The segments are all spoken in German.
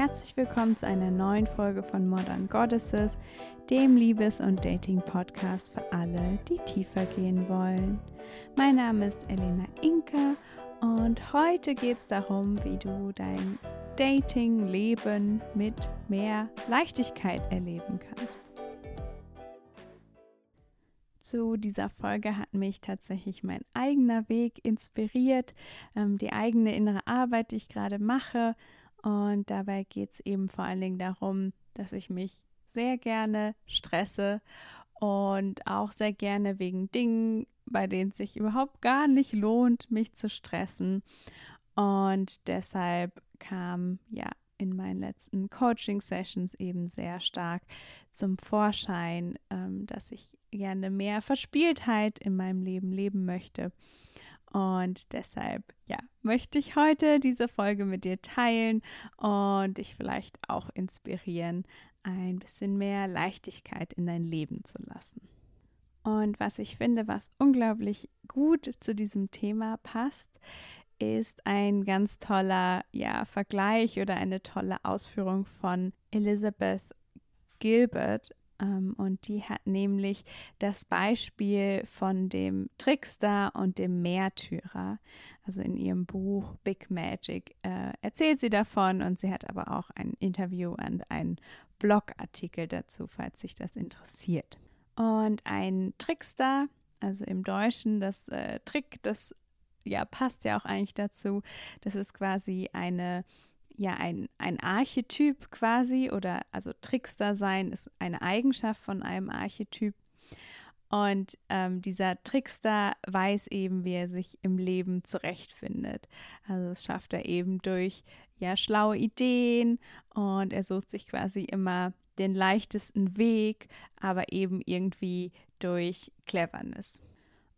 Herzlich willkommen zu einer neuen Folge von Modern Goddesses, dem Liebes- und Dating-Podcast für alle, die tiefer gehen wollen. Mein Name ist Elena Inka und heute geht es darum, wie du dein Dating-Leben mit mehr Leichtigkeit erleben kannst. Zu dieser Folge hat mich tatsächlich mein eigener Weg inspiriert, ähm, die eigene innere Arbeit, die ich gerade mache und dabei geht es eben vor allen Dingen darum, dass ich mich sehr gerne stresse und auch sehr gerne wegen Dingen, bei denen es sich überhaupt gar nicht lohnt, mich zu stressen. Und deshalb kam ja in meinen letzten Coaching-Sessions eben sehr stark zum Vorschein, ähm, dass ich gerne mehr Verspieltheit in meinem Leben leben möchte und deshalb, ja, möchte ich heute diese Folge mit dir teilen und dich vielleicht auch inspirieren, ein bisschen mehr Leichtigkeit in dein Leben zu lassen. Und was ich finde, was unglaublich gut zu diesem Thema passt, ist ein ganz toller ja, Vergleich oder eine tolle Ausführung von Elizabeth Gilbert und die hat nämlich das Beispiel von dem Trickster und dem Märtyrer. Also in ihrem Buch Big Magic äh, erzählt sie davon und sie hat aber auch ein Interview und einen Blogartikel dazu, falls sich das interessiert. Und ein Trickster, also im Deutschen das äh, Trick, das ja passt ja auch eigentlich dazu. Das ist quasi eine ja ein, ein Archetyp quasi oder also Trickster sein ist eine Eigenschaft von einem Archetyp. Und ähm, dieser Trickster weiß eben, wie er sich im Leben zurechtfindet. Also das schafft er eben durch ja schlaue Ideen und er sucht sich quasi immer den leichtesten Weg, aber eben irgendwie durch Cleverness.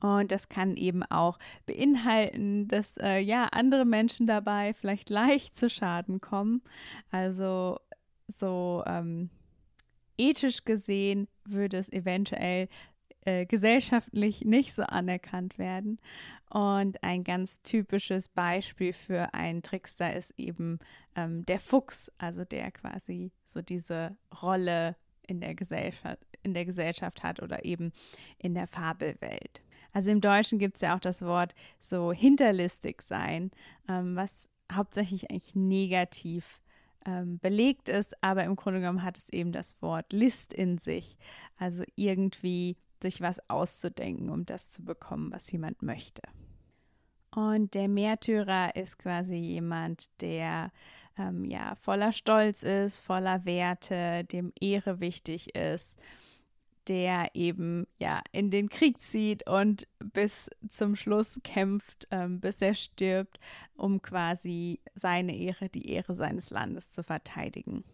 Und das kann eben auch beinhalten, dass äh, ja andere Menschen dabei vielleicht leicht zu Schaden kommen. Also so ähm, ethisch gesehen würde es eventuell äh, gesellschaftlich nicht so anerkannt werden. Und ein ganz typisches Beispiel für einen Trickster ist eben ähm, der Fuchs, also der quasi so diese Rolle in der Gesellschaft, in der Gesellschaft hat oder eben in der Fabelwelt. Also im Deutschen gibt es ja auch das Wort so hinterlistig sein, ähm, was hauptsächlich eigentlich negativ ähm, belegt ist, aber im Grunde genommen hat es eben das Wort List in sich. Also irgendwie sich was auszudenken, um das zu bekommen, was jemand möchte. Und der Märtyrer ist quasi jemand, der ähm, ja voller Stolz ist, voller Werte, dem Ehre wichtig ist der eben ja in den Krieg zieht und bis zum Schluss kämpft, ähm, bis er stirbt, um quasi seine Ehre, die Ehre seines Landes zu verteidigen.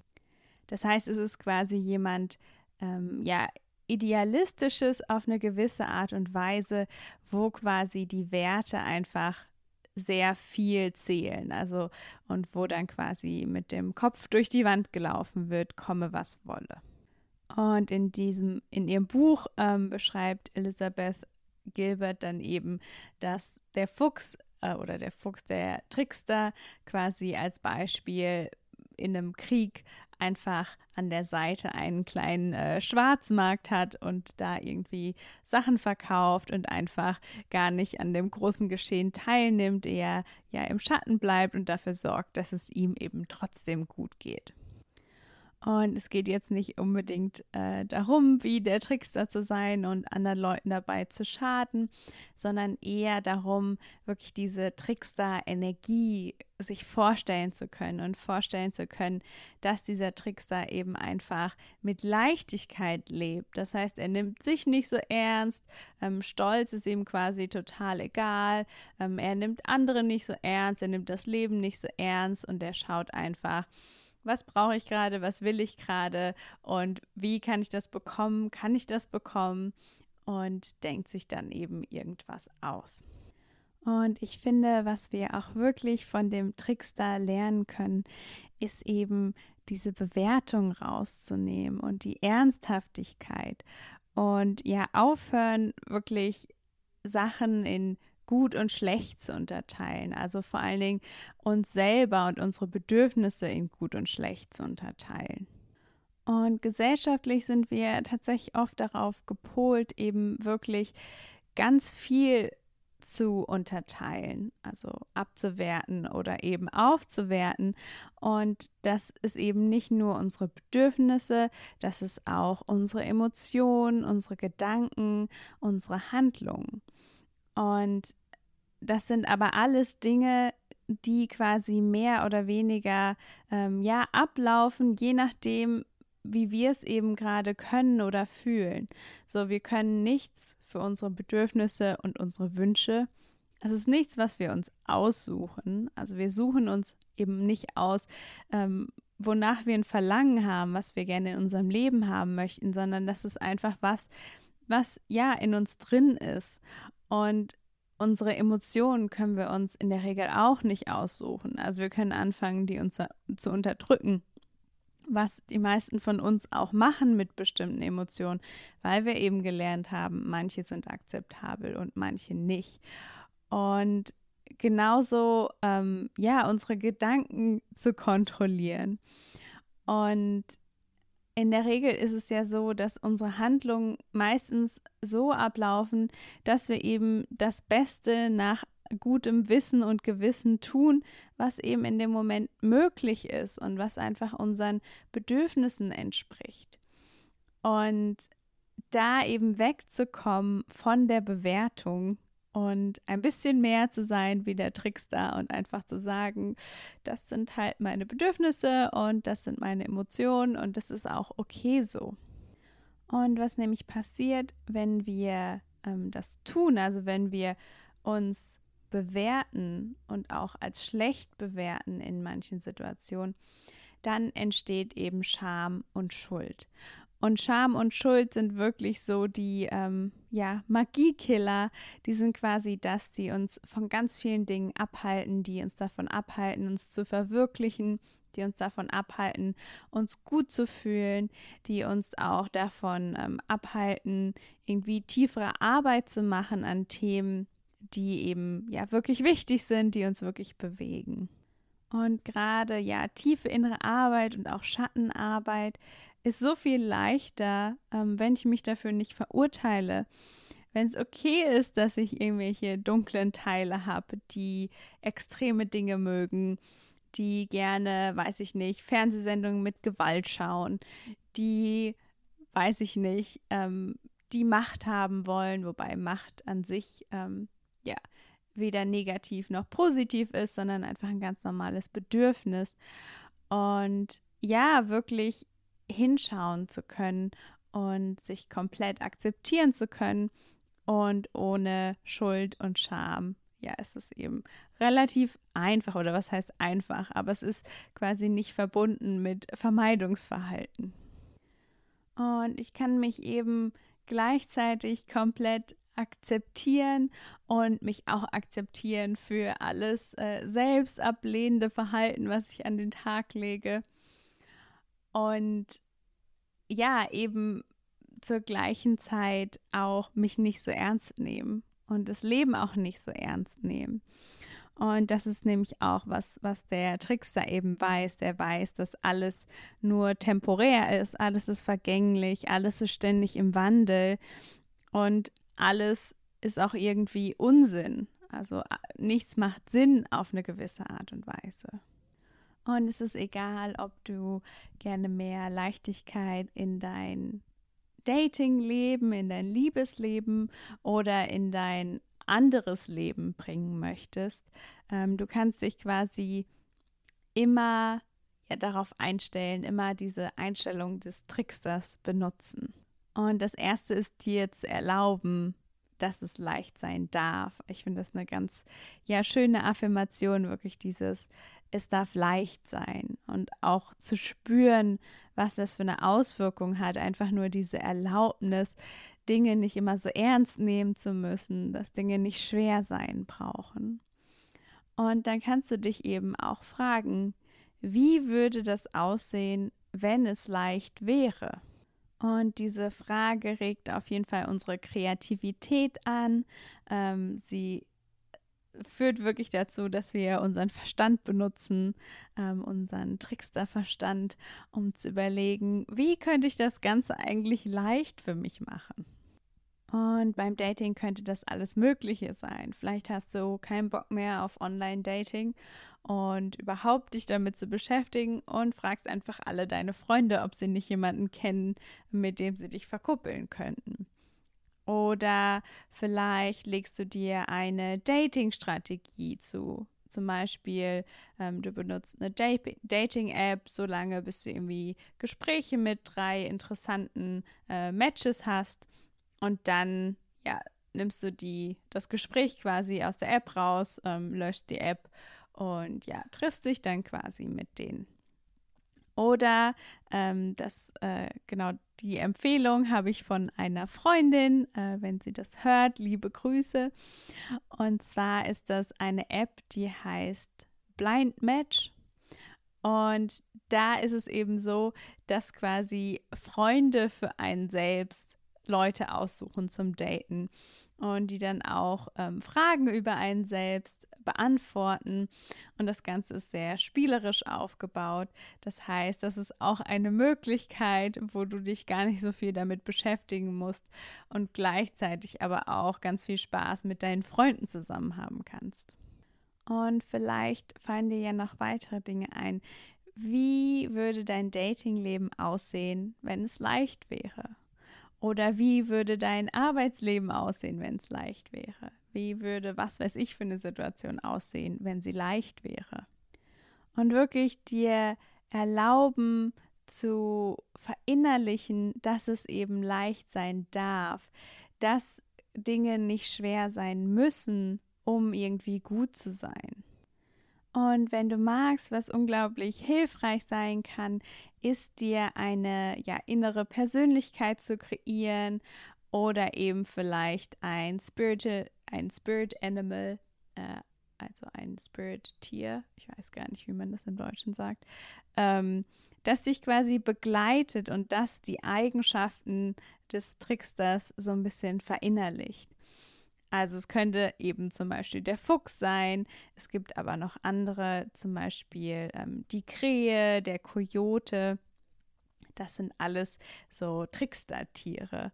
Das heißt, es ist quasi jemand, ähm, ja, idealistisches auf eine gewisse Art und Weise, wo quasi die Werte einfach sehr viel zählen. Also und wo dann quasi mit dem Kopf durch die Wand gelaufen wird, komme was wolle. Und in diesem, in ihrem Buch ähm, beschreibt Elizabeth Gilbert dann eben, dass der Fuchs äh, oder der Fuchs, der Trickster, quasi als Beispiel in einem Krieg einfach an der Seite einen kleinen äh, Schwarzmarkt hat und da irgendwie Sachen verkauft und einfach gar nicht an dem großen Geschehen teilnimmt, eher ja im Schatten bleibt und dafür sorgt, dass es ihm eben trotzdem gut geht. Und es geht jetzt nicht unbedingt äh, darum, wie der Trickster zu sein und anderen Leuten dabei zu schaden, sondern eher darum, wirklich diese Trickster-Energie sich vorstellen zu können und vorstellen zu können, dass dieser Trickster eben einfach mit Leichtigkeit lebt. Das heißt, er nimmt sich nicht so ernst, ähm, Stolz ist ihm quasi total egal, ähm, er nimmt andere nicht so ernst, er nimmt das Leben nicht so ernst und er schaut einfach, was brauche ich gerade, was will ich gerade? Und wie kann ich das bekommen, kann ich das bekommen? Und denkt sich dann eben irgendwas aus. Und ich finde, was wir auch wirklich von dem Trickster lernen können, ist eben diese Bewertung rauszunehmen und die Ernsthaftigkeit. Und ja aufhören, wirklich Sachen in gut und schlecht zu unterteilen. Also vor allen Dingen uns selber und unsere Bedürfnisse in gut und schlecht zu unterteilen. Und gesellschaftlich sind wir tatsächlich oft darauf gepolt, eben wirklich ganz viel zu unterteilen, also abzuwerten oder eben aufzuwerten. Und das ist eben nicht nur unsere Bedürfnisse, das ist auch unsere Emotionen, unsere Gedanken, unsere Handlungen. Und das sind aber alles Dinge, die quasi mehr oder weniger ähm, ja ablaufen, je nachdem, wie wir es eben gerade können oder fühlen. So, wir können nichts für unsere Bedürfnisse und unsere Wünsche. Es ist nichts, was wir uns aussuchen. Also wir suchen uns eben nicht aus, ähm, wonach wir ein Verlangen haben, was wir gerne in unserem Leben haben möchten, sondern das ist einfach was, was ja in uns drin ist. Und unsere Emotionen können wir uns in der Regel auch nicht aussuchen. Also wir können anfangen, die uns zu unterdrücken, was die meisten von uns auch machen mit bestimmten Emotionen, weil wir eben gelernt haben, manche sind akzeptabel und manche nicht. Und genauso, ähm, ja, unsere Gedanken zu kontrollieren. Und in der Regel ist es ja so, dass unsere Handlungen meistens so ablaufen, dass wir eben das Beste nach gutem Wissen und Gewissen tun, was eben in dem Moment möglich ist und was einfach unseren Bedürfnissen entspricht. Und da eben wegzukommen von der Bewertung und ein bisschen mehr zu sein wie der Trickster und einfach zu sagen, das sind halt meine Bedürfnisse und das sind meine Emotionen und das ist auch okay so. Und was nämlich passiert, wenn wir ähm, das tun, also wenn wir uns bewerten und auch als schlecht bewerten in manchen Situationen, dann entsteht eben Scham und Schuld. Und Scham und Schuld sind wirklich so die ähm, ja, Magiekiller. Die sind quasi das, die uns von ganz vielen Dingen abhalten, die uns davon abhalten, uns zu verwirklichen, die uns davon abhalten, uns gut zu fühlen, die uns auch davon ähm, abhalten, irgendwie tiefere Arbeit zu machen an Themen, die eben ja wirklich wichtig sind, die uns wirklich bewegen. Und gerade ja tiefe innere Arbeit und auch Schattenarbeit ist so viel leichter, ähm, wenn ich mich dafür nicht verurteile. Wenn es okay ist, dass ich irgendwelche dunklen Teile habe, die extreme Dinge mögen, die gerne, weiß ich nicht, Fernsehsendungen mit Gewalt schauen, die, weiß ich nicht, ähm, die Macht haben wollen, wobei Macht an sich, ähm, ja, weder negativ noch positiv ist, sondern einfach ein ganz normales Bedürfnis. Und ja, wirklich hinschauen zu können und sich komplett akzeptieren zu können und ohne Schuld und Scham. Ja, es ist eben relativ einfach oder was heißt einfach, aber es ist quasi nicht verbunden mit Vermeidungsverhalten. Und ich kann mich eben gleichzeitig komplett akzeptieren und mich auch akzeptieren für alles äh, selbstablehnende Verhalten, was ich an den Tag lege und ja, eben zur gleichen Zeit auch mich nicht so ernst nehmen und das Leben auch nicht so ernst nehmen. Und das ist nämlich auch was, was der Trickster eben weiß. Der weiß, dass alles nur temporär ist, alles ist vergänglich, alles ist ständig im Wandel und alles ist auch irgendwie Unsinn. Also nichts macht Sinn auf eine gewisse Art und Weise. Und es ist egal, ob du gerne mehr Leichtigkeit in dein Datingleben, in dein Liebesleben oder in dein anderes Leben bringen möchtest. Ähm, du kannst dich quasi immer ja, darauf einstellen, immer diese Einstellung des Tricksters benutzen. Und das erste ist dir zu erlauben, dass es leicht sein darf. Ich finde das eine ganz ja schöne Affirmation, wirklich dieses es darf leicht sein und auch zu spüren, was das für eine Auswirkung hat, einfach nur diese Erlaubnis, Dinge nicht immer so ernst nehmen zu müssen, dass Dinge nicht schwer sein brauchen. Und dann kannst du dich eben auch fragen, wie würde das aussehen, wenn es leicht wäre? Und diese Frage regt auf jeden Fall unsere Kreativität an. Ähm, sie führt wirklich dazu, dass wir unseren Verstand benutzen, ähm, unseren Tricksterverstand, um zu überlegen, wie könnte ich das Ganze eigentlich leicht für mich machen. Und beim Dating könnte das alles Mögliche sein. Vielleicht hast du keinen Bock mehr auf Online-Dating und überhaupt dich damit zu beschäftigen und fragst einfach alle deine Freunde, ob sie nicht jemanden kennen, mit dem sie dich verkuppeln könnten. Oder vielleicht legst du dir eine Dating-Strategie zu. Zum Beispiel, ähm, du benutzt eine Dating-App, solange bis du irgendwie Gespräche mit drei interessanten äh, Matches hast und dann, ja, nimmst du die, das Gespräch quasi aus der App raus, ähm, löscht die App und ja, triffst dich dann quasi mit denen. Oder ähm, das, äh, genau, die Empfehlung habe ich von einer Freundin, äh, wenn sie das hört, liebe Grüße. Und zwar ist das eine App, die heißt Blind Match. Und da ist es eben so, dass quasi Freunde für einen selbst Leute aussuchen zum Daten und die dann auch ähm, Fragen über einen selbst beantworten. Und das Ganze ist sehr spielerisch aufgebaut. Das heißt, das ist auch eine Möglichkeit, wo du dich gar nicht so viel damit beschäftigen musst und gleichzeitig aber auch ganz viel Spaß mit deinen Freunden zusammen haben kannst. Und vielleicht fallen dir ja noch weitere Dinge ein. Wie würde dein Datingleben aussehen, wenn es leicht wäre? Oder wie würde dein Arbeitsleben aussehen, wenn es leicht wäre? Wie würde, was weiß ich, für eine Situation aussehen, wenn sie leicht wäre? Und wirklich dir erlauben zu verinnerlichen, dass es eben leicht sein darf, dass Dinge nicht schwer sein müssen, um irgendwie gut zu sein. Und wenn du magst, was unglaublich hilfreich sein kann, ist dir eine ja, innere Persönlichkeit zu kreieren oder eben vielleicht ein Spiritual, ein Spirit Animal, äh, also ein Spirit Tier, ich weiß gar nicht, wie man das im Deutschen sagt, ähm, das dich quasi begleitet und das die Eigenschaften des Tricksters so ein bisschen verinnerlicht. Also es könnte eben zum Beispiel der Fuchs sein. Es gibt aber noch andere, zum Beispiel ähm, die Krähe, der Kojote. Das sind alles so Trickster-Tiere.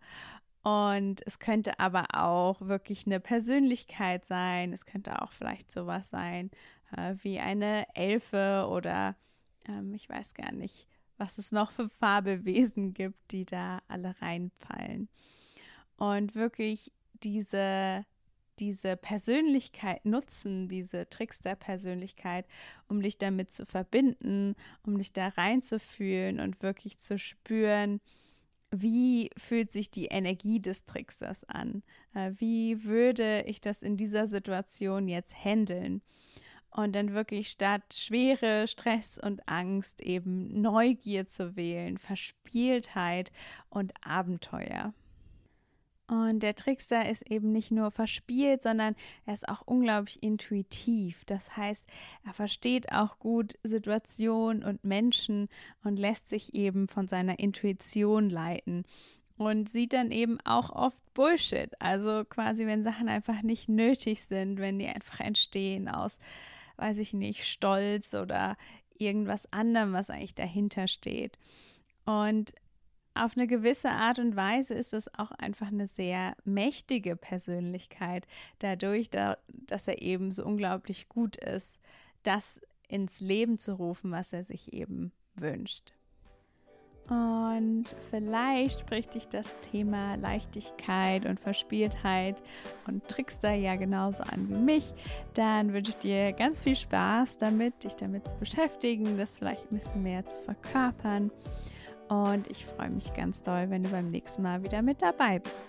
Und es könnte aber auch wirklich eine Persönlichkeit sein. Es könnte auch vielleicht sowas sein äh, wie eine Elfe oder ähm, ich weiß gar nicht, was es noch für Fabelwesen gibt, die da alle reinfallen. Und wirklich diese, diese Persönlichkeit nutzen, diese Trickster-Persönlichkeit, um dich damit zu verbinden, um dich da reinzufühlen und wirklich zu spüren, wie fühlt sich die Energie des Tricksters an? Äh, wie würde ich das in dieser Situation jetzt handeln? Und dann wirklich statt Schwere, Stress und Angst eben Neugier zu wählen, Verspieltheit und Abenteuer. Und der Trickster ist eben nicht nur verspielt, sondern er ist auch unglaublich intuitiv. Das heißt, er versteht auch gut Situationen und Menschen und lässt sich eben von seiner Intuition leiten. Und sieht dann eben auch oft Bullshit. Also quasi, wenn Sachen einfach nicht nötig sind, wenn die einfach entstehen aus, weiß ich nicht, Stolz oder irgendwas anderem, was eigentlich dahinter steht. Und auf eine gewisse Art und Weise ist es auch einfach eine sehr mächtige Persönlichkeit, dadurch, dass er eben so unglaublich gut ist, das ins Leben zu rufen, was er sich eben wünscht. Und vielleicht spricht dich das Thema Leichtigkeit und Verspieltheit und Trickster ja genauso an wie mich. Dann wünsche ich dir ganz viel Spaß damit, dich damit zu beschäftigen, das vielleicht ein bisschen mehr zu verkörpern. Und ich freue mich ganz doll, wenn du beim nächsten Mal wieder mit dabei bist.